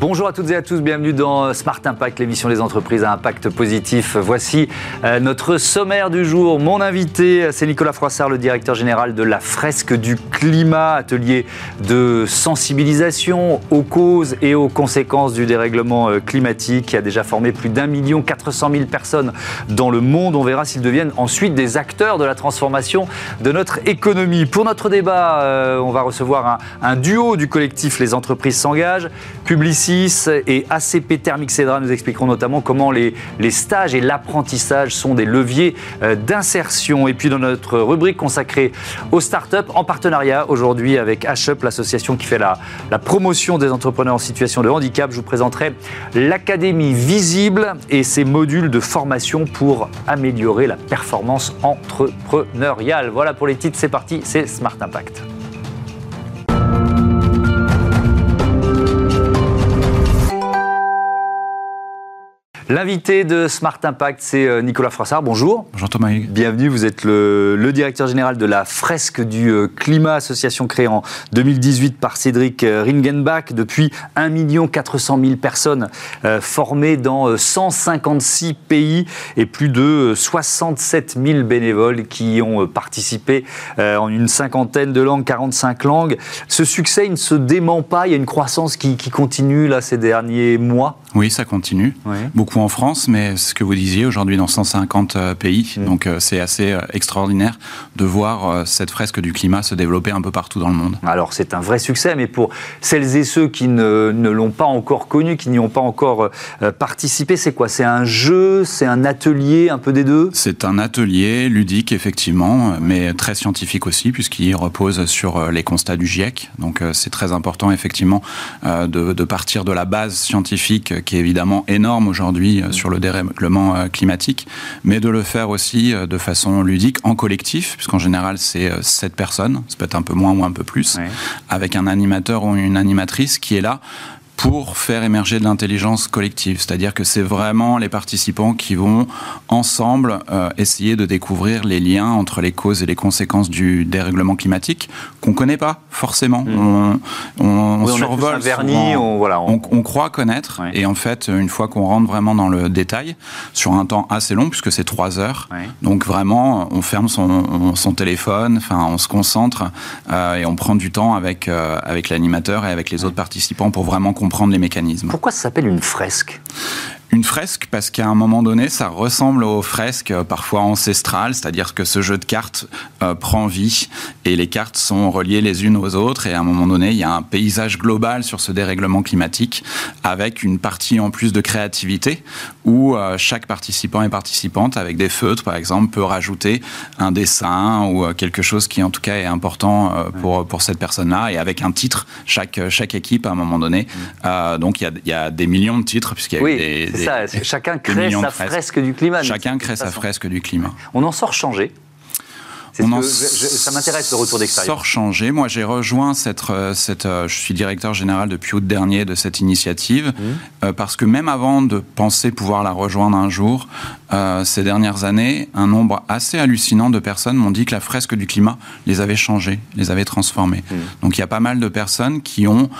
Bonjour à toutes et à tous, bienvenue dans Smart Impact, l'émission des entreprises à impact positif. Voici euh, notre sommaire du jour. Mon invité, c'est Nicolas Froissart, le directeur général de la fresque du climat, atelier de sensibilisation aux causes et aux conséquences du dérèglement euh, climatique qui a déjà formé plus d'un million quatre cent mille personnes dans le monde. On verra s'ils deviennent ensuite des acteurs de la transformation de notre économie. Pour notre débat, euh, on va recevoir un, un duo du collectif Les entreprises s'engagent. Et ACP Thermic Cedra nous expliqueront notamment comment les, les stages et l'apprentissage sont des leviers euh, d'insertion. Et puis dans notre rubrique consacrée aux startups, en partenariat aujourd'hui avec HUP, l'association qui fait la, la promotion des entrepreneurs en situation de handicap, je vous présenterai l'Académie Visible et ses modules de formation pour améliorer la performance entrepreneuriale. Voilà pour les titres, c'est parti, c'est Smart Impact. L'invité de Smart Impact, c'est euh, Nicolas Froissart. Bonjour. Bonjour Thomas. Bienvenue, vous êtes le, le directeur général de la fresque du euh, climat, association créée en 2018 par Cédric euh, Ringenbach. Depuis 1 400 000 personnes formées dans euh, 156 pays et plus de 67 000 bénévoles qui y ont participé en une cinquantaine de langues, 45 langues. Ce succès, il ne se dément pas, il y a une croissance qui, qui continue là ces derniers mois. Oui, ça continue. Oui. Beaucoup en France, mais ce que vous disiez, aujourd'hui dans 150 euh, pays. Mm. Donc euh, c'est assez euh, extraordinaire de voir cette fresque du climat se développer un peu partout dans le monde. Alors c'est un vrai succès, mais pour celles et ceux qui ne, ne l'ont pas encore connu, qui n'y ont pas encore participé, c'est quoi? C'est un jeu, c'est un atelier, un peu des deux? C'est un atelier ludique, effectivement, mais très scientifique aussi, puisqu'il repose sur les constats du GIEC. Donc c'est très important, effectivement, de, de partir de la base scientifique, qui est évidemment énorme aujourd'hui euh, sur le dérèglement euh, climatique, mais de le faire aussi euh, de façon ludique, en collectif, puisqu'en général c'est sept personnes, ça peut être un peu moins ou un peu plus, Ouais. avec un animateur ou une animatrice qui est là pour faire émerger de l'intelligence collective. C'est-à-dire que c'est vraiment les participants qui vont ensemble euh, essayer de découvrir les liens entre les causes et les conséquences du dérèglement climatique qu'on connaît pas forcément. Mm. On, on, on Oui, tous survole un vernis, on, voilà, on- On, on croit connaître, Ouais. et en fait, une fois qu'on rentre vraiment dans le détail, sur un temps assez long, puisque c'est trois heures, Ouais. donc vraiment, on ferme son, son téléphone, enfin, on se concentre euh, et on prend du temps avec, euh, avec l'animateur et avec les autres participants pour vraiment comprendre les mécanismes. Pourquoi ça s'appelle une fresque? Une fresque, parce qu'à un moment donné, ça ressemble aux fresques euh, parfois ancestrales, c'est-à-dire que ce jeu de cartes euh, prend vie et les cartes sont reliées les unes aux autres et à un moment donné, il y a un paysage global sur ce dérèglement climatique avec une partie en plus de créativité où euh, chaque participant et participante avec des feutres par exemple peut rajouter un dessin ou euh, quelque chose qui en tout cas est important euh, pour, pour cette personne-là et avec un titre, chaque, chaque équipe à un moment donné. Euh, donc il y a, il y a des millions de titres puisqu'il y a Oui, des, ça. Chacun crée sa fresque du climat. Chacun crée sa façon. fresque du climat. On en sort changé. C'est ce en que je- je- ça m'intéresse le retour d'expérience. sort changé. Moi, j'ai rejoint cette, euh, cette euh, je suis directeur général depuis août dernier de cette initiative, Mmh. euh, parce que même avant de penser pouvoir la rejoindre un jour, euh, ces dernières années, un nombre assez hallucinant de personnes m'ont dit que la fresque du climat les avait changés, les avait transformés. Mmh. Donc, il y a pas mal de personnes qui ont,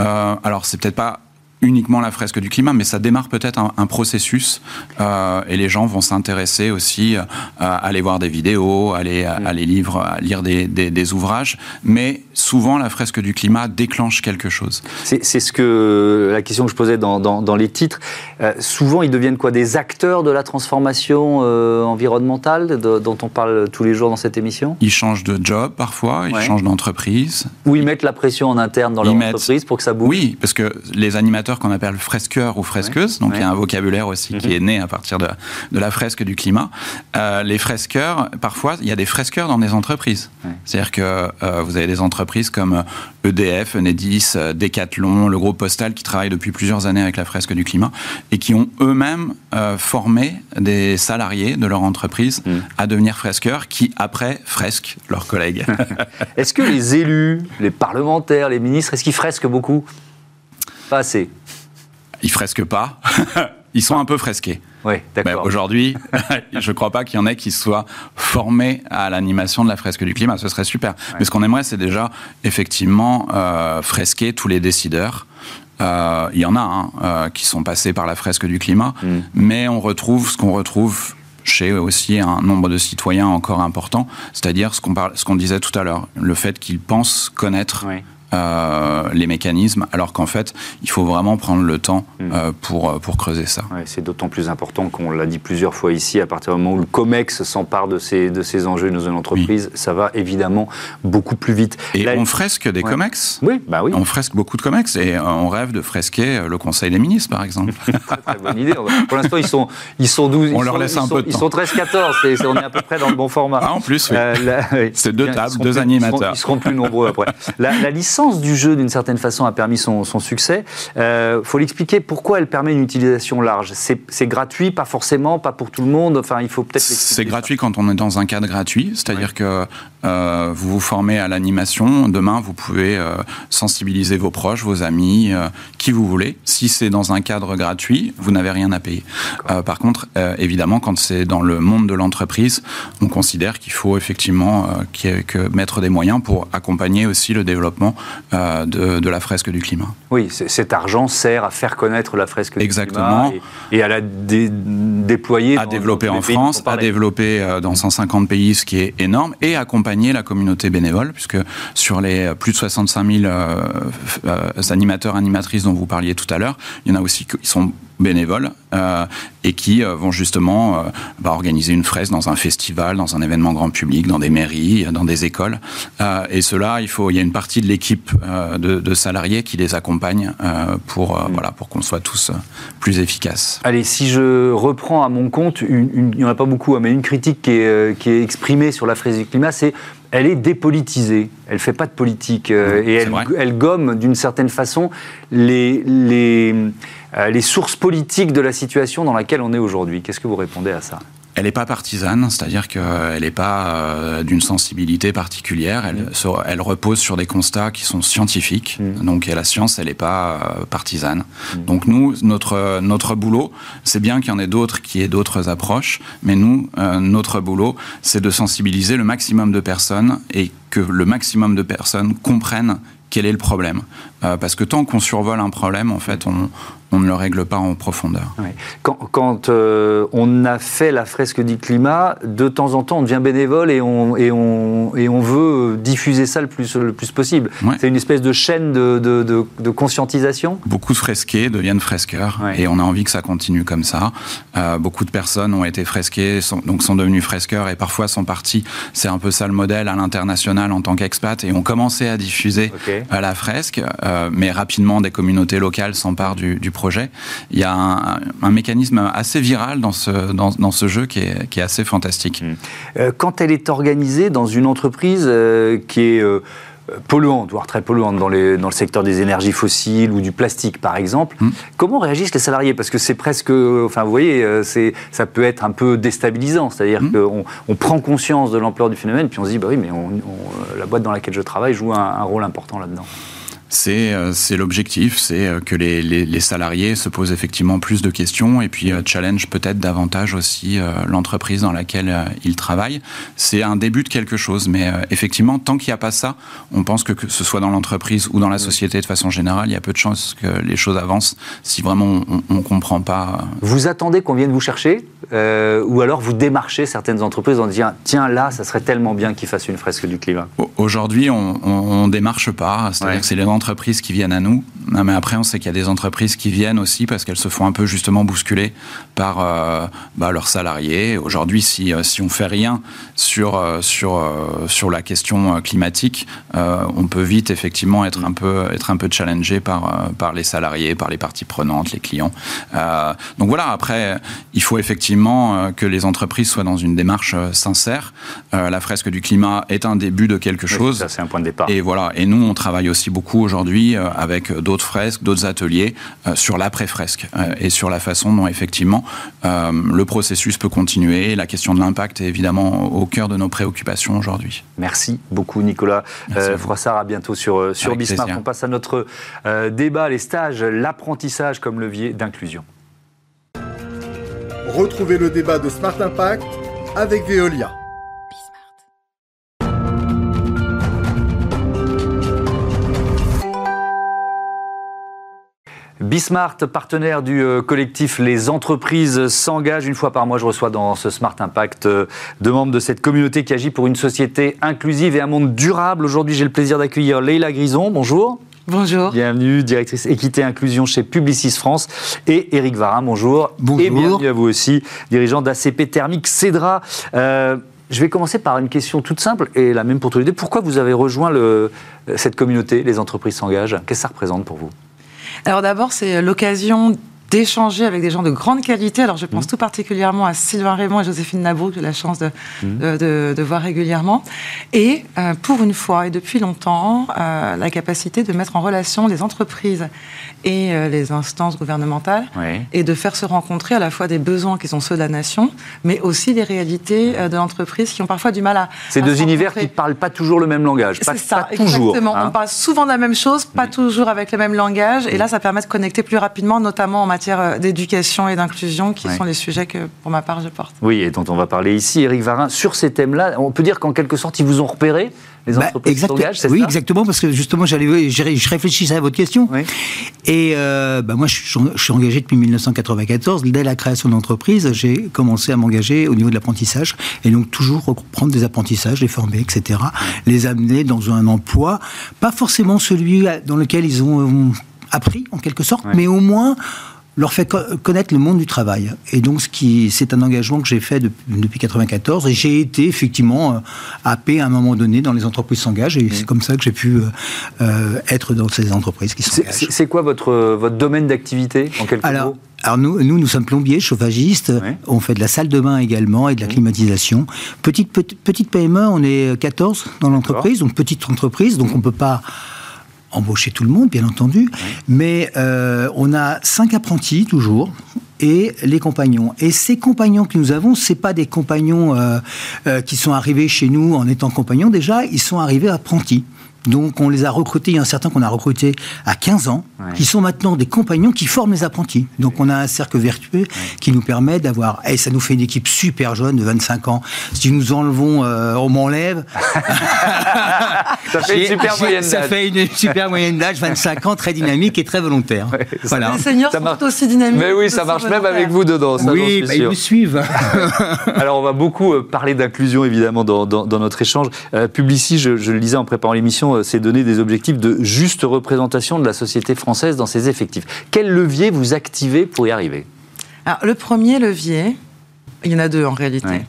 euh, alors c'est peut-être pas uniquement la fresque du climat, mais ça démarre peut-être un, un processus euh, et les gens vont s'intéresser aussi euh, à aller voir des vidéos, aller, à, à les livres, à lire des, des- des ouvrages. Mais souvent, la fresque du climat déclenche quelque chose. C'est ce que la question que je posais dans, dans- dans les titres. Euh, souvent, ils deviennent quoi? Des acteurs de la transformation environnementale de- dont on parle tous les jours dans cette émission? Ils changent de job parfois, ils Ouais. changent d'entreprise. Ou ils mettent la pression en interne dans Ils leur mettent- entreprise pour que ça bouge? Oui, parce que les animateurs qu'on appelle fresqueurs ou fresqueuses, donc il y a un vocabulaire aussi qui Mhm. est né à partir de, de la fresque du climat. Euh, les fresqueurs, parfois, il y a des fresqueurs dans des entreprises. C'est-à-dire que euh, vous avez des entreprises comme EDF, Enedis, euh, Decathlon, le groupe Postal qui travaillent depuis plusieurs années avec la fresque du climat et qui ont eux-mêmes euh, formé des salariés de leur entreprise Mhm. à devenir fresqueurs qui, après, fresquent leurs collègues. Est-ce que les élus, les parlementaires, les ministres, est-ce qu'ils fresquent beaucoup? Pas assez. Ils fresquent pas. Ils sont un peu fresqués. Oui, Ben, d'accord. Aujourd'hui, je ne crois pas qu'il y en ait qui soient formés à l'animation de la fresque du climat. Ce serait super. Mais ce qu'on aimerait, c'est déjà effectivement euh, fresquer tous les décideurs. il y en a hein, qui sont passés par la fresque du climat, mm. mais on retrouve ce qu'on retrouve chez aussi un nombre de citoyens encore important, c'est-à-dire ce qu'on ce qu'on disait tout à l'heure, le fait qu'ils pensent connaître euh, les mécanismes, alors qu'en fait, il faut vraiment prendre le temps hmm. euh, pour, euh, pour creuser ça. c'est d'autant plus important qu'on l'a dit plusieurs fois ici, à partir du moment où le COMEX s'empare de ces, de ces enjeux dans une entreprise, ça va évidemment beaucoup plus vite. Et on fresque des COMEX? Oui, bah oui. On fresque beaucoup de COMEX et on rêve de fresquer le Conseil des ministres, par exemple. très, bonne idée. Pour l'instant, ils sont, ils sont 12. On leur laisse un peu de temps. Ils sont 13-14, on est à peu près dans le bon format. Ah, en plus, oui. C'est deux tables, deux animateurs. Ils seront, plus nombreux après. La, la licence du jeu, d'une certaine façon, a permis son, succès. Il euh, faut l'expliquer pourquoi elle permet une utilisation large? C'est gratuit, pas forcément, pas pour tout le monde? Enfin, il faut peut-être. C'est gratuit quand on est dans un cadre gratuit, c'est-à-dire que euh, vous vous formez à l'animation. Demain, vous pouvez euh, sensibiliser vos proches, vos amis, qui vous voulez. Si c'est dans un cadre gratuit, vous n'avez rien à payer. par contre, évidemment, quand c'est dans le monde de l'entreprise, on considère qu'il faut effectivement que mettre des moyens pour accompagner aussi le développement de, de, la fresque du climat. Oui, cet argent sert à faire connaître la fresque Exactement. du climat et, à la déployer. À développer en France, à développer euh, dans 150 pays, ce qui est énorme, et accompagner la communauté bénévole, puisque sur les plus de 65 000 euh, euh, animateurs, animatrices dont vous parliez tout à l'heure, il y en a aussi qui sont bénévoles euh, et qui euh, vont justement euh, bah, organiser une fresque dans un festival, dans un événement grand public, dans des mairies, dans des écoles. et cela, il faut, il y a une partie de l'équipe de, salariés qui les accompagne pour mm. voilà pour qu'on soit tous plus efficaces. Allez, si je reprends à mon compte, il n'y en a pas beaucoup, hein, mais une critique qui est, qui est exprimée sur la fresque du climat, c'est elle est dépolitisée. Elle ne fait pas de politique. et elle, elle, gomme d'une certaine façon les, les, les sources politiques de la situation dans laquelle on est aujourd'hui. Qu'est-ce que vous répondez à ça? Elle n'est pas partisane, c'est-à-dire qu'elle n'est pas euh, d'une sensibilité particulière. Elle, mm. elle, repose sur des constats qui sont scientifiques. Mm. Donc la science, elle n'est pas euh, partisane. Mm. Donc nous, notre, notre boulot, c'est bien qu'il y en ait d'autres qui aient d'autres approches, mais nous, notre boulot, c'est de sensibiliser le maximum de personnes et que le maximum de personnes comprennent quel est le problème. parce que tant qu'on survole un problème, en fait, on, on ne le règle pas en profondeur. Quand, euh, on a fait la fresque du climat, de temps en temps, on devient bénévole et on, et on, et on veut diffuser ça le plus, le plus possible. C'est une espèce de chaîne de, de, conscientisation Beaucoup de fresqués deviennent fresqueurs et on a envie que ça continue comme ça. Euh, beaucoup de personnes ont été fresquées, sont, donc sont devenues fresqueurs et parfois sont partis. C'est un peu ça le modèle à l'international en tant qu'expat et ont commencé à diffuser à la fresque, euh, mais rapidement des communautés locales s'emparent du, du projet. Il y a un, mécanisme assez viral dans ce, dans, ce jeu qui est, qui est, assez fantastique. Mmh. Euh, quand elle est organisée dans une entreprise euh, qui est euh, polluante, voire très polluante dans, les, dans, le secteur des énergies fossiles ou du plastique par exemple, mmh. comment réagissent les salariés? Parce que c'est presque, enfin vous voyez, ça peut être un peu déstabilisant, c'est-à-dire mmh. qu'on on prend conscience de l'ampleur du phénomène, puis on se dit, bah oui, mais la boîte dans laquelle je travaille joue un rôle important là-dedans. Euh, c'est l'objectif, c'est euh, que les, les, salariés se posent effectivement plus de questions et puis euh, challenge peut-être davantage aussi l'entreprise dans laquelle ils travaillent. C'est un début de quelque chose, mais effectivement, tant qu'il n'y a pas ça, on pense que, que ce soit dans l'entreprise ou dans la société de façon générale, il y a peu de chances que les choses avancent si vraiment on ne comprend pas. Vous attendez qu'on vienne vous chercher ou alors vous démarchez certaines entreprises en disant tiens là, ça serait tellement bien qu'ils fassent une fresque du climat? Aujourd'hui, on ne démarche pas, c'est-à-dire que c'est les entreprises qui viennent à nous. Mais après, on sait qu'il y a des entreprises qui viennent aussi parce qu'elles se font un peu justement bousculer par euh, bah, leurs salariés. Aujourd'hui, si, euh, si on fait rien sur, euh, sur, sur la question climatique, on peut vite effectivement être un peu, être un peu challengé par, par les salariés, par les parties prenantes, les clients. donc voilà, après, il faut effectivement que les entreprises soient dans une démarche sincère. la fresque du climat est un début de quelque chose. ça, c'est un point de départ. Et voilà. Et nous, on travaille aussi beaucoup aujourd'hui euh, avec d'autres fresques, d'autres ateliers euh, sur l'après-fresque euh, et sur la façon dont effectivement le processus peut continuer. La question de l'impact est évidemment au cœur de nos préoccupations aujourd'hui. Merci beaucoup Nicolas Froissart. À bientôt sur, sur Bismarck. On passe à notre débat, les stages, l'apprentissage comme levier d'inclusion. Retrouvez le débat de Smart Impact avec Veolia. Bismart, partenaire du euh, collectif Les entreprises s'engagent. Une fois par mois, je reçois dans ce Smart Impact euh, deux membres de cette communauté qui agit pour une société inclusive et un monde durable. Aujourd'hui, j'ai le plaisir d'accueillir Leïla Grison. Bonjour. Bonjour. Bienvenue, directrice équité inclusion chez Publicis France. Et Eric Varin, bonjour. Bonjour. Et bienvenue à vous aussi, dirigeant d'ACP Thermique Cédra. Euh, je vais commencer par une question toute simple et la même pour tous les deux. Pourquoi vous avez rejoint le, cette communauté, les entreprises s'engagent? Qu'est-ce que ça représente pour vous? Alors d'abord, c'est l'occasion d'échanger avec des gens de grande qualité. Alors, je pense mmh. tout particulièrement à Sylvain Raymond et Joséphine Nabrou, que j'ai la chance de, mmh. de, de, de, voir régulièrement. Et euh, pour une fois, et depuis longtemps, euh, la capacité de mettre en relation les entreprises et euh, les instances gouvernementales oui. et de faire se rencontrer à la fois des besoins qui sont ceux de la nation, mais aussi les réalités de l'entreprise qui ont parfois du mal à. Ces deux univers qui ne parlent pas toujours le même langage. C'est ça, pas toujours. exactement. hein. On parle souvent de la même chose, pas toujours avec le même langage. Et là, ça permet de connecter plus rapidement, notamment en matière euh, d'éducation et d'inclusion, qui Ouais. sont les sujets que, pour ma part, je porte. Oui, et dont on va parler ici, Eric Varin. Sur ces thèmes-là, on peut dire qu'en quelque sorte, ils vous ont repéré, les Bah, entreprises exact- s'engagent, c'est oui, ça? exactement, parce que justement, j'allais, je réfléchissais à votre question. Oui. Et euh, bah, moi, je suis, je suis engagé depuis 1994. Dès la création de l'entreprise, j'ai commencé à m'engager au niveau de l'apprentissage. Et donc, toujours reprendre des apprentissages, les former, etc. Les amener dans un emploi, pas forcément celui dans lequel ils ont euh, appris, en quelque sorte, mais au moins leur fait co- connaître le monde du travail. Et donc, ce qui, c'est un engagement que j'ai fait depuis, depuis 94. Et j'ai été effectivement euh, happé à un moment donné dans les entreprises s'engagent. Et c'est comme ça que j'ai pu euh, euh, être dans ces entreprises qui C'est- s'engagent. C'est quoi votre, votre domaine d'activité, en quelques Alors, mots? alors nous, nous, nous sommes plombiers, chauffagistes. On fait de la salle de bain également et de la climatisation. Petite, petite, petite PME, on est 14 dans l'entreprise, donc petite entreprise, donc on ne peut pas embaucher tout le monde, bien entendu. Mais euh, on a cinq apprentis toujours et les compagnons. Et ces compagnons que nous avons, c'est pas des compagnons euh, euh, qui sont arrivés chez nous en étant compagnons. Déjà, ils sont arrivés apprentis. Donc, on les a recrutés. Il y a un certain qu'on a recruté à 15 ans, Ouais. qui sont maintenant des compagnons qui forment les apprentis. Donc, on a un cercle vertueux qui nous permet d'avoir. Et ça nous fait une équipe super jeune de 25 ans. Si nous enlevons, euh, on m'enlève. Ça fait une super moyenne Ça d'âge. fait une super moyenne d'âge, 25 ans, très dynamique et très volontaire. Ouais, ça- voilà. Les seniors Ça sont marche. aussi dynamiques. Mais oui, ça marche même avec vous dedans, ça Oui, bah, ils me suivent. Alors, on va beaucoup euh, parler d'inclusion, évidemment, dans, dans- dans notre échange. Euh, Publicis, je, je le disais en préparant l'émission, euh, s'est donné des objectifs de juste représentation de la société française dans ses effectifs. Quel levier vous activez pour y arriver? Alors, le premier levier, il y en a deux en réalité. Ouais.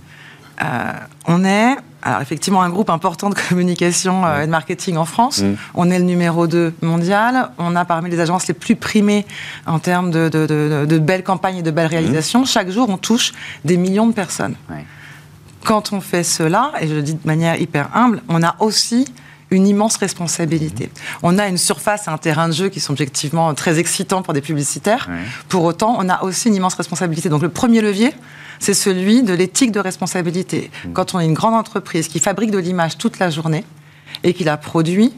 Euh, on est, alors effectivement, un groupe important de communication euh, et de marketing en France. Mm. On est le numéro 2 mondial. On a parmi les agences les plus primées en termes de, de- de- de belles campagnes et de belles réalisations. Chaque jour, on touche des millions de personnes. Ouais. Quand on fait cela, et je le dis de manière hyper humble, on a aussi une immense responsabilité. On a une surface et un terrain de jeu qui sont objectivement très excitants pour des publicitaires. Ouais. Pour autant, on a aussi une immense responsabilité. Donc le premier levier, c'est celui de l'éthique de responsabilité. Quand on est une grande entreprise qui fabrique de l'image toute la journée et qui la produit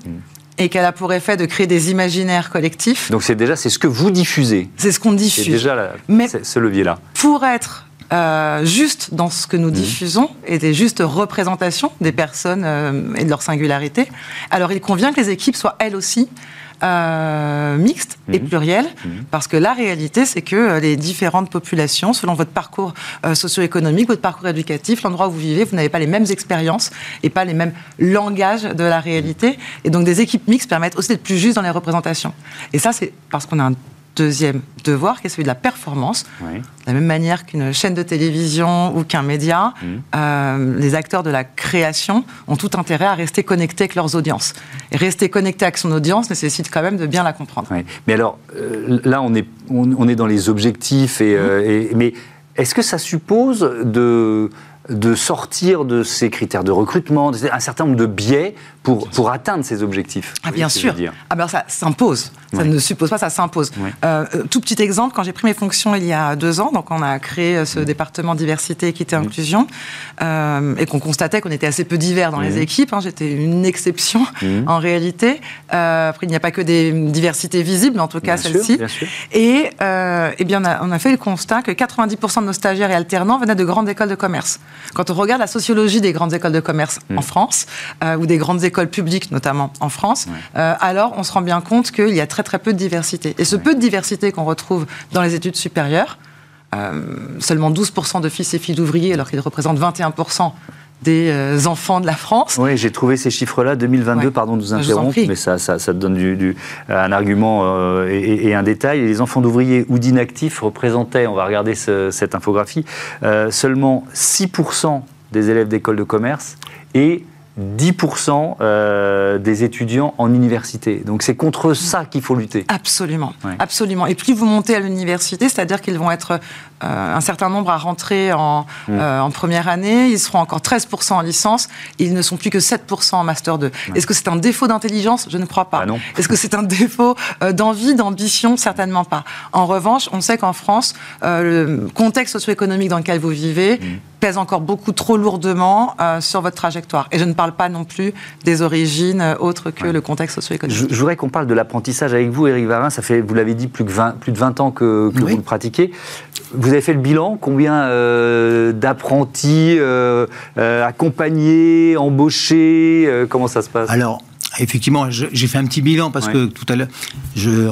et qu'elle a pour effet de créer des imaginaires collectifs, Donc, c'est déjà c'est ce que vous diffusez. c'est ce qu'on C'est diffuse. déjà la- Mais- c'est- ce levier-là. Pour être euh, juste dans ce que nous diffusons et des justes représentations des personnes euh, et de leur singularité, alors il convient que les équipes soient elles aussi euh, mixtes et Mmh. plurielles, parce que la réalité, c'est que euh, les différentes populations, selon votre parcours euh, socio-économique, votre parcours éducatif, l'endroit où vous vivez, vous n'avez pas les mêmes expériences et pas les mêmes langages de la réalité. Et donc des équipes mixtes permettent aussi d'être plus justes dans les représentations. Et ça, c'est parce qu'on a un deuxième devoir, qui est celui de la performance. Oui. De la même manière qu'une chaîne de télévision ou qu'un média, euh, les acteurs de la création ont tout intérêt à rester connectés avec leurs audiences. Et rester connecté avec son audience nécessite quand même de bien la comprendre. Mais alors, euh, là, on est, on, on est dans les objectifs, et, euh, et- mais est-ce que ça suppose de, de sortir de ces critères de recrutement, un certain nombre de biais pour, pour atteindre ces objectifs Ah bien sûr. dire Ah ben ça s'impose. Ça Ouais. ne suppose pas, ça s'impose. Ouais. Euh, euh, tout petit exemple, quand j'ai pris mes fonctions il y a deux ans, donc on a créé euh, ce département diversité, équité, inclusion, euh, et qu'on constatait qu'on était assez peu divers dans les équipes. hein. J'étais une exception en réalité. Euh, après, il n'y a pas que des diversités visibles, mais en tout cas celle-ci. Et, euh, eh bien, on a, on a fait le constat que 90% de nos stagiaires et alternants venaient de grandes écoles de commerce. Quand on regarde la sociologie des grandes écoles de commerce Mm. en France, ou des grandes écoles publiques notamment en France, euh, alors on se rend bien compte qu'il y a très très peu de diversité. Et ce peu de diversité qu'on retrouve dans les études supérieures, euh, seulement 12% de fils et filles d'ouvriers, alors qu'ils représentent 21% des euh, enfants de la France. Oui, j'ai trouvé ces chiffres-là, 2022, Ouais. pardon de vous interrompre, mais ça, ça, donne du, du- un argument euh, et, et un détail. Les enfants d'ouvriers ou d'inactifs représentaient, on va regarder ce- cette infographie, euh, seulement 6% des élèves d'école de commerce et 10% euh, des étudiants en université. Donc c'est contre ça qu'il faut lutter. Absolument, Ouais. absolument. Et plus vous montez à l'université, c'est-à-dire qu'ils vont être euh, un certain nombre à rentrer en, Mm. euh, en première année, ils seront encore 13% en licence, ils ne sont plus que 7% en master 2. Est-ce que c'est un défaut d'intelligence? Je ne crois pas. Ah. Est-ce que c'est un défaut d'envie, d'ambition? Certainement pas. En revanche, on sait qu'en France, le contexte socio-économique dans lequel vous vivez Mm. Pèse encore beaucoup trop lourdement euh, sur votre trajectoire. Et je ne parle pas non plus des origines euh, autres que Ouais. le contexte socio-économique. Je, je voudrais qu'on parle de l'apprentissage avec vous, Éric Varin. Ça fait, vous l'avez dit, plus, que 20, plus de 20 ans que, que Oui. vous le pratiquez. Vous avez fait le bilan Combien euh, d'apprentis euh, euh, accompagnés, embauchés euh, Comment ça se passe? Alors, effectivement, j'ai fait un petit bilan parce Ouais. que tout à l'heure,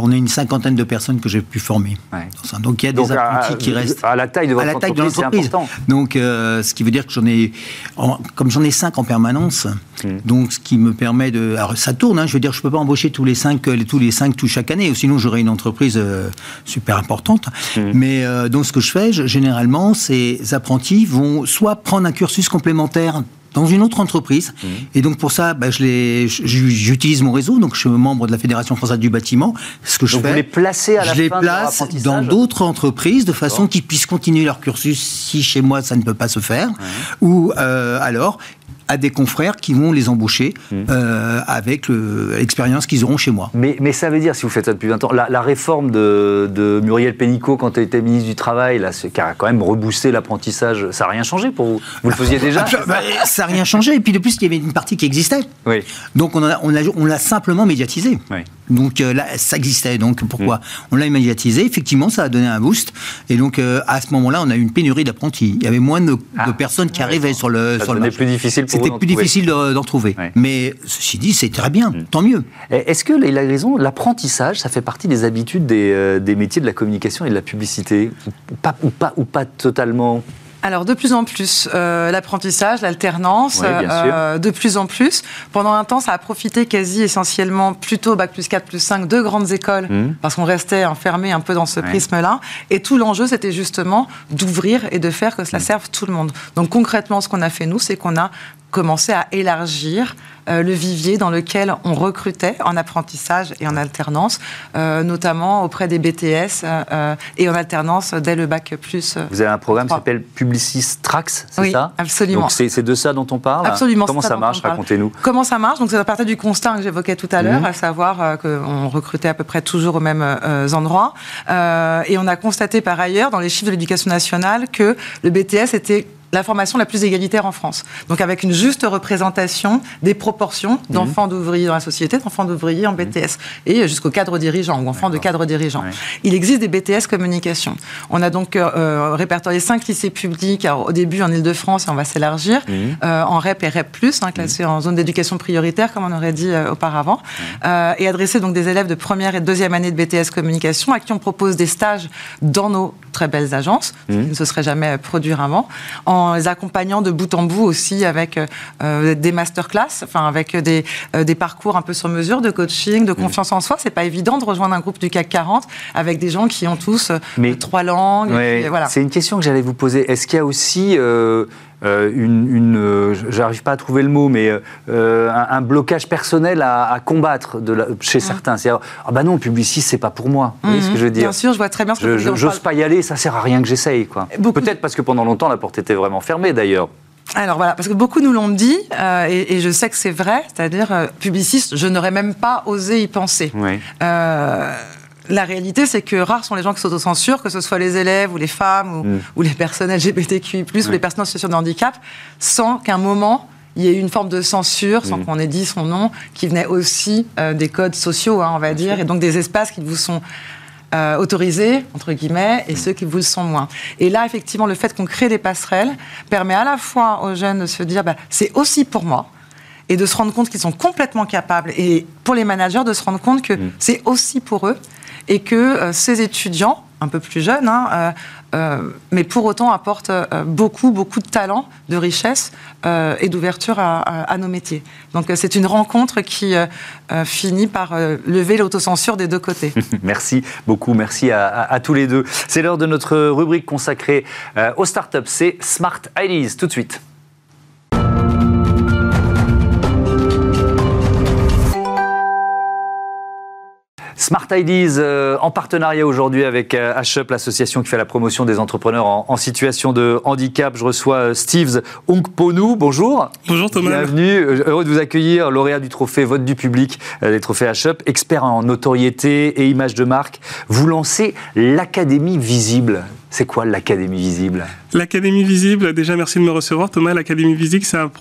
on a une cinquantaine de personnes que j'ai pu former. Ouais. Donc il y a Donc, des apprentis à, qui restent. à la taille de votre à la taille de entreprise, c'est l'entreprise. Donc, euh, ce qui veut dire que j'en ai, en- comme j'en ai cinq en permanence, Hmm. donc ce qui me permet de, alors ça tourne. hein, je veux dire, je peux pas embaucher tous les cinq, euh, tous les cinq tout chaque année, ou sinon j'aurais une entreprise euh, super importante. Hmm. Mais euh, donc ce que je fais, je- généralement, ces apprentis vont soit prendre un cursus complémentaire dans une autre entreprise. Hmm. Et donc pour ça, bah, j'utilise mon réseau. Donc je suis membre de la Fédération française du bâtiment. Ce que je Donc fais, vous les placez à la je les fin place dans d'autres entreprises de façon qu'ils puissent continuer leur cursus si chez moi ça ne peut pas se faire, ou euh, alors à des confrères qui vont les embaucher Mmh. euh, avec le- l'expérience qu'ils auront chez moi. Mais, mais ça veut dire, si vous faites ça depuis 20 ans, la, la réforme de, de Muriel Pénicaud quand elle était ministre du Travail, là, qui a quand même reboosté l'apprentissage, ça n'a rien changé pour vous? Vous le faisiez déjà? Ah, bah, ça n'a rien changé. Et puis de plus, il y avait une partie qui existait. Oui. Donc on l'a on simplement médiatisé. Oui. Donc euh, là, ça existait. Donc pourquoi Mm. On l'a médiatisé. Effectivement, ça a donné un boost. Et donc euh, à ce moment-là, on a eu une pénurie d'apprentis. Il y avait moins de, de Ah. personnes qui arrivaient sur le Ça sur le plus difficile C'était plus trouver. difficile de- d'en trouver. Ouais. Mais ceci dit, c'est très bien. Tant mieux. Est-ce que, il a raison, l'apprentissage, ça fait partie des habitudes des, euh, des métiers de la communication et de la publicité? Ou pas, ou pas, ou pas totalement? Alors de plus en plus, euh, l'apprentissage, l'alternance, Oui, euh, de plus en plus. Pendant un temps, ça a profité quasi essentiellement plutôt bac plus 4 plus 5 de grandes écoles, Mhm. parce qu'on restait enfermé un peu dans ce Ouais. prisme-là. Et tout l'enjeu, c'était justement d'ouvrir et de faire que cela Mhm. serve tout le monde. Donc concrètement, ce qu'on a fait nous, c'est qu'on a commencé à élargir euh, le vivier dans lequel on recrutait en apprentissage et en alternance, euh, notamment auprès des BTS euh, et en alternance dès le bac plus. Vous avez un programme qui s'appelle Publicis Trax, c'est Oui, ça? absolument. Donc c'est de ça dont on parle? Absolument. Comment ça dont marche? Racontez-nous. Comment ça marche? Donc, c'est à partir du constat que j'évoquais tout à l'heure, Mhm. à savoir qu'on recrutait à peu près toujours aux mêmes endroits. Et on a constaté par ailleurs, dans les chiffres de l'éducation nationale, que le BTS était la formation la plus égalitaire en France. Donc avec une juste représentation des proportions d'enfants d'ouvriers dans la société, d'enfants d'ouvriers en BTS, et jusqu'au cadre dirigeant, ou enfants de cadre dirigeant. Ouais. Il existe des BTS communication. On a donc euh, euh, répertorié cinq lycées publics, alors, au début en Ile-de-France, et on va s'élargir, Mhm. euh, en REP et REP+, hein, classés en zone d'éducation prioritaire, comme on aurait dit euh, auparavant, euh, et adressé donc des élèves de première et de deuxième année de BTS communication, à qui on propose des stages dans nos très belles agences, ce qui ne se serait jamais produit avant, en les accompagnant de bout en bout aussi avec euh, des masterclass, enfin avec des, euh, des parcours un peu sur mesure de coaching, de confiance en soi. C'est pas évident de rejoindre un groupe du CAC 40 avec des gens qui ont tous euh, Mais- trois langues. Ouais, voilà. C'est une question que j'allais vous poser. Est-ce qu'il y a aussi euh, une, une, euh, j'arrive pas à trouver le mot, mais euh, un, un blocage personnel à, à combattre de la- chez certains C'est-à-dire, ah bah non, Publicis, c'est pas pour moi. Vous voyez ce que je veux dire Bien sûr, je vois très bien ce que Je- J'ose pas y aller, ça sert à rien que j'essaye. quoi. Peut-être parce que pendant longtemps, la porte était vraiment fermée d'ailleurs. Alors voilà, parce que beaucoup nous l'ont dit, euh, et, et je sais que c'est vrai, c'est-à-dire euh, publiciste, je n'aurais même pas osé y penser. Oui. Euh, la réalité, c'est que rares sont les gens qui s'autocensurent, que ce soit les élèves ou les femmes ou, Mm. ou les personnes LGBTQI+, ou les personnes en situation de handicap, sans qu'à un moment, il y ait eu une forme de censure, sans Mm. qu'on ait dit son nom, qui venait aussi euh, des codes sociaux, hein, on va dire, et donc des espaces qui vous sont euh, autorisés, entre guillemets, et ceux qui vous le sont moins. Et là, effectivement, le fait qu'on crée des passerelles permet à la fois aux jeunes de se dire, bah, c'est aussi pour moi et de se rendre compte qu'ils sont complètement capables, et pour les managers de se rendre compte que mm. c'est aussi pour eux, et que euh, ces étudiants, un peu plus jeunes, hein, euh, euh, mais pour autant apportent beaucoup, beaucoup de talent, de richesse et d'ouverture à, nos métiers. Donc c'est une rencontre qui finit par lever l'autocensure des deux côtés. merci beaucoup, merci à, à tous les deux. C'est l'heure de notre rubrique consacrée aux startups, c'est Smart Ideas, tout de suite. Smart Ideas euh, en partenariat aujourd'hui avec euh, HUP, l'association qui fait la promotion des entrepreneurs en, situation de handicap. Je reçois euh, Steve Ongponu. Bonjour. Bonjour Thomas. Bienvenue. Heureux de vous accueillir. Lauréat du trophée Vote du public des trophées HUP, expert en notoriété et image de marque. Vous lancez l'Académie Visible. C'est quoi l'Académie Visible? L'Académie Visible, déjà merci de me recevoir Thomas. L'Académie Visible, c'est un,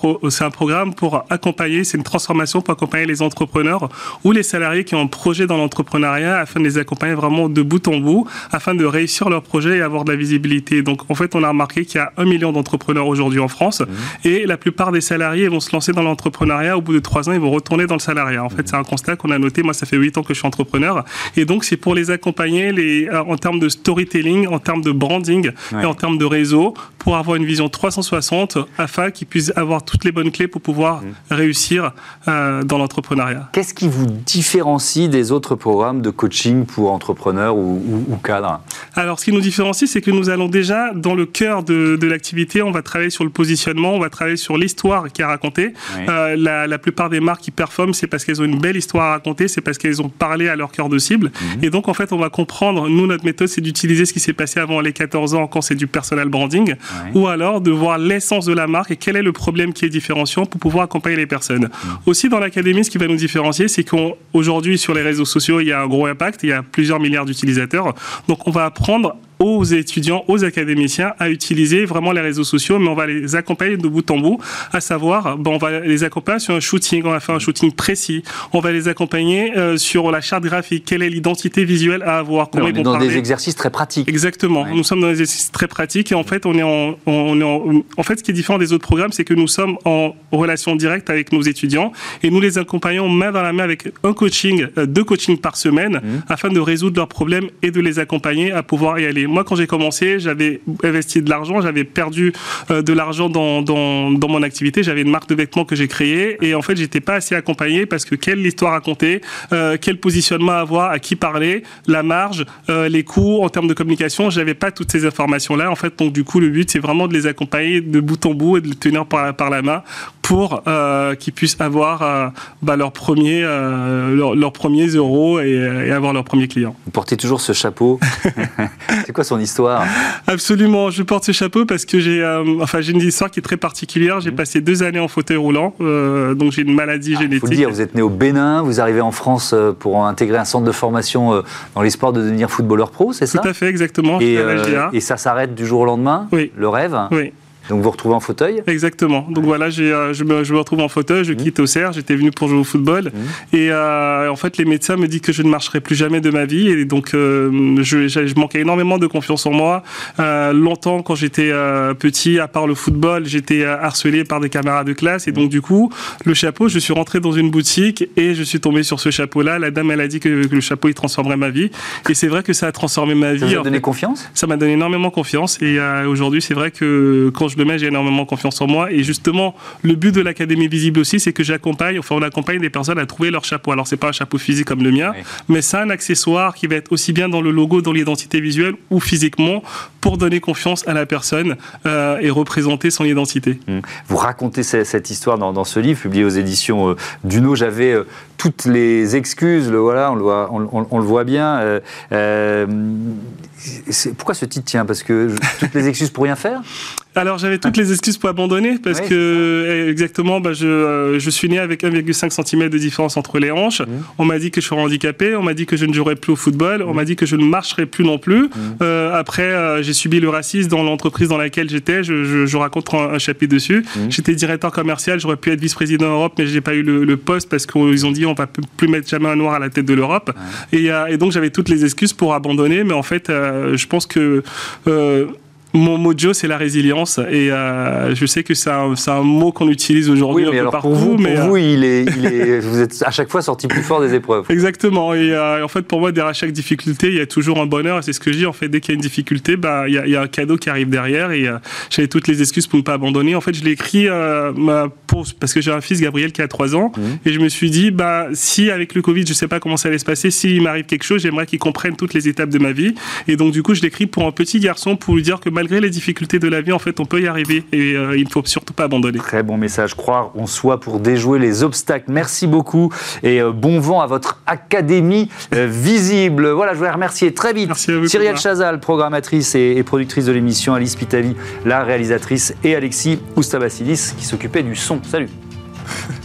un programme pour accompagner, c'est une transformation pour accompagner les entrepreneurs ou les salariés qui ont un projet dans l'entrepreneuriat afin de les accompagner vraiment de bout en bout, afin de réussir leur projet et avoir de la visibilité. Donc en fait, on a remarqué qu'il y a un million d'entrepreneurs aujourd'hui en France mmh. et la plupart des salariés vont se lancer dans l'entrepreneuriat. Au bout de trois ans, ils vont retourner dans le salariat. En fait, mmh. c'est un constat qu'on a noté. Moi, ça fait huit ans que je suis entrepreneur et donc c'est pour les accompagner les, en termes de storytelling, en termes de branding et en termes de réseau pour avoir une vision 360 afin qu'ils puissent avoir toutes les bonnes clés pour pouvoir mmh. réussir euh, dans l'entrepreneuriat. Qu'est-ce qui vous différencie des autres programmes de coaching pour entrepreneurs ou, cadres? Alors, ce qui nous différencie, c'est que nous allons déjà dans le cœur de, l'activité. On va travailler sur le positionnement, on va travailler sur l'histoire qui est racontée. Euh, la, plupart des marques qui performent, c'est parce qu'elles ont une belle histoire à raconter, c'est parce qu'elles ont parlé à leur cœur de cible. Mmh. Et donc, en fait, on va comprendre, nous, notre méthode, c'est d'utiliser ce qui s'est passé avant les 14 ans quand c'est du personal branding, ou alors de voir l'essence de la marque et quel est le problème qui est différenciant pour pouvoir accompagner les personnes. Mm. Aussi dans l'académie, ce qui va nous différencier, c'est qu'aujourd'hui sur les réseaux sociaux, il y a un gros impact, il y a plusieurs milliards d'utilisateurs, donc on va apprendre aux étudiants, aux académiciens à utiliser vraiment les réseaux sociaux, mais on va les accompagner de bout en bout, à savoir, bon, on va les accompagner sur un shooting, on va faire un shooting précis, on va les accompagner euh, sur la charte graphique, quelle est l'identité visuelle à avoir, comment on est dans des exercices très pratiques. Exactement, nous sommes dans des exercices très pratiques et en fait, on est en, on est en, en fait, ce qui est différent des autres programmes, c'est que nous sommes en relation directe avec nos étudiants et nous les accompagnons main dans la main avec un coaching, euh, deux coachings par semaine, mmh. afin de résoudre leurs problèmes et de les accompagner à pouvoir y aller moi, quand j'ai commencé, j'avais investi de l'argent, j'avais perdu euh, de l'argent dans, dans, mon activité. J'avais une marque de vêtements que j'ai créée et en fait, j'étais pas assez accompagné parce que quelle histoire raconter, euh, quel positionnement avoir, à qui parler, la marge, euh, les coûts en termes de communication, j'avais pas toutes ces informations-là. En fait, donc du coup, le but, c'est vraiment de les accompagner de bout en bout et de les tenir par, par la main pour euh, qu'ils puissent avoir euh, bah, leur premier, euh, leur, premiers euros et, avoir leur premier client. Vous portez toujours ce chapeau. c'est quoi son histoire? Absolument, je porte ce chapeau parce que j'ai, enfin, j'ai une histoire qui est très particulière. J'ai mmh. passé deux années en fauteuil roulant, donc j'ai une maladie génétique. Ah, il faut le dire, vous êtes né au Bénin, vous arrivez en France pour intégrer un centre de formation dans l'espoir de devenir footballeur pro, c'est ça? Tout à fait, exactement. Et, et ça s'arrête du jour au lendemain? Oui. Le rêve? Oui. Donc vous vous retrouvez en fauteuil Exactement. Donc voilà, euh, je, me, je, me, retrouve en fauteuil, je mmh. quitte Auxerre, j'étais venu pour jouer au football. Mmh. Et euh, en fait, les médecins me disent que je ne marcherai plus jamais de ma vie. Et donc, euh, je, je, manquais énormément de confiance en moi. longtemps, quand j'étais petit, à part le football, j'étais harcelé par des camarades de classe. Et donc, du coup, le chapeau, je suis rentré dans une boutique et je suis tombé sur ce chapeau-là. La dame, elle a dit que, le chapeau, il transformerait ma vie. Et c'est vrai que ça a transformé ma vie. Ça m'a donné confiance? Ça m'a donné énormément confiance. Et aujourd'hui, c'est vrai que quand je le mets, j'ai énormément confiance en moi. Et justement, le but de l'Académie Visible aussi, c'est que j'accompagne, enfin, on accompagne des personnes à trouver leur chapeau. Alors, c'est pas un chapeau physique comme le mien, mais c'est un accessoire qui va être aussi bien dans le logo, dans l'identité visuelle ou physiquement pour donner confiance à la personne euh, et représenter son identité. Mmh. Vous racontez cette histoire dans, ce livre publié aux éditions euh, Duno. J'avais euh, toutes les excuses, le, voilà, on le voit, on, le voit bien. pourquoi ce titre tient? Parce que toutes les excuses pour rien faire? Alors j'avais toutes les excuses pour abandonner parce que exactement, bah, je, euh, je, suis né avec 1,5 cm de différence entre les hanches. Mmh. On m'a dit que je suis handicapé, on m'a dit que je ne jouerais plus au football, on mmh. m'a dit que je ne marcherais plus non plus. Mmh. Euh, après, euh, j'ai subi le racisme dans l'entreprise dans laquelle j'étais. Je, je, raconte un, chapitre dessus. Mmh. J'étais directeur commercial, j'aurais pu être vice-président Europe, mais je n'ai pas eu le, poste parce qu'ils ont dit on va plus mettre jamais un noir à la tête de l'Europe. Et, et, donc j'avais toutes les excuses pour abandonner, mais en fait, je pense que mon mojo, c'est la résilience. Et euh, je sais que c'est un, un, mot qu'on utilise aujourd'hui oui, un peu partout. Pour vous, mais pour vous il est, il est, vous êtes à chaque fois sorti plus fort des épreuves. Exactement. Et euh, en fait, pour moi, derrière chaque difficulté, il y a toujours un bonheur. Et c'est ce que je dis. En fait, dès qu'il y a une difficulté, bah, il, y a, il y a un cadeau qui arrive derrière. Et euh, j'avais toutes les excuses pour ne pas abandonner. En fait, je l'ai écrit pour, parce que j'ai un fils, Gabriel, qui a 3 ans. Mmh. Et je me suis dit, bah, si avec le Covid, je sais pas comment ça allait se passer, s'il m'arrive quelque chose, j'aimerais qu'il comprenne toutes les étapes de ma vie. Et donc, du coup, je l'écris pour un petit garçon pour lui dire que malgré les difficultés de la vie, en fait, on peut y arriver et euh, il ne faut surtout pas abandonner. Très bon message, croire en soi pour déjouer les obstacles. Merci beaucoup et euh, bon vent à votre académie euh, visible. Voilà, je voudrais remercier très vite Cyrielle Chazal, programmatrice et, productrice de l'émission, Alice Pitavi, la réalisatrice, et Alexis Oustabasilis qui s'occupait du son. Salut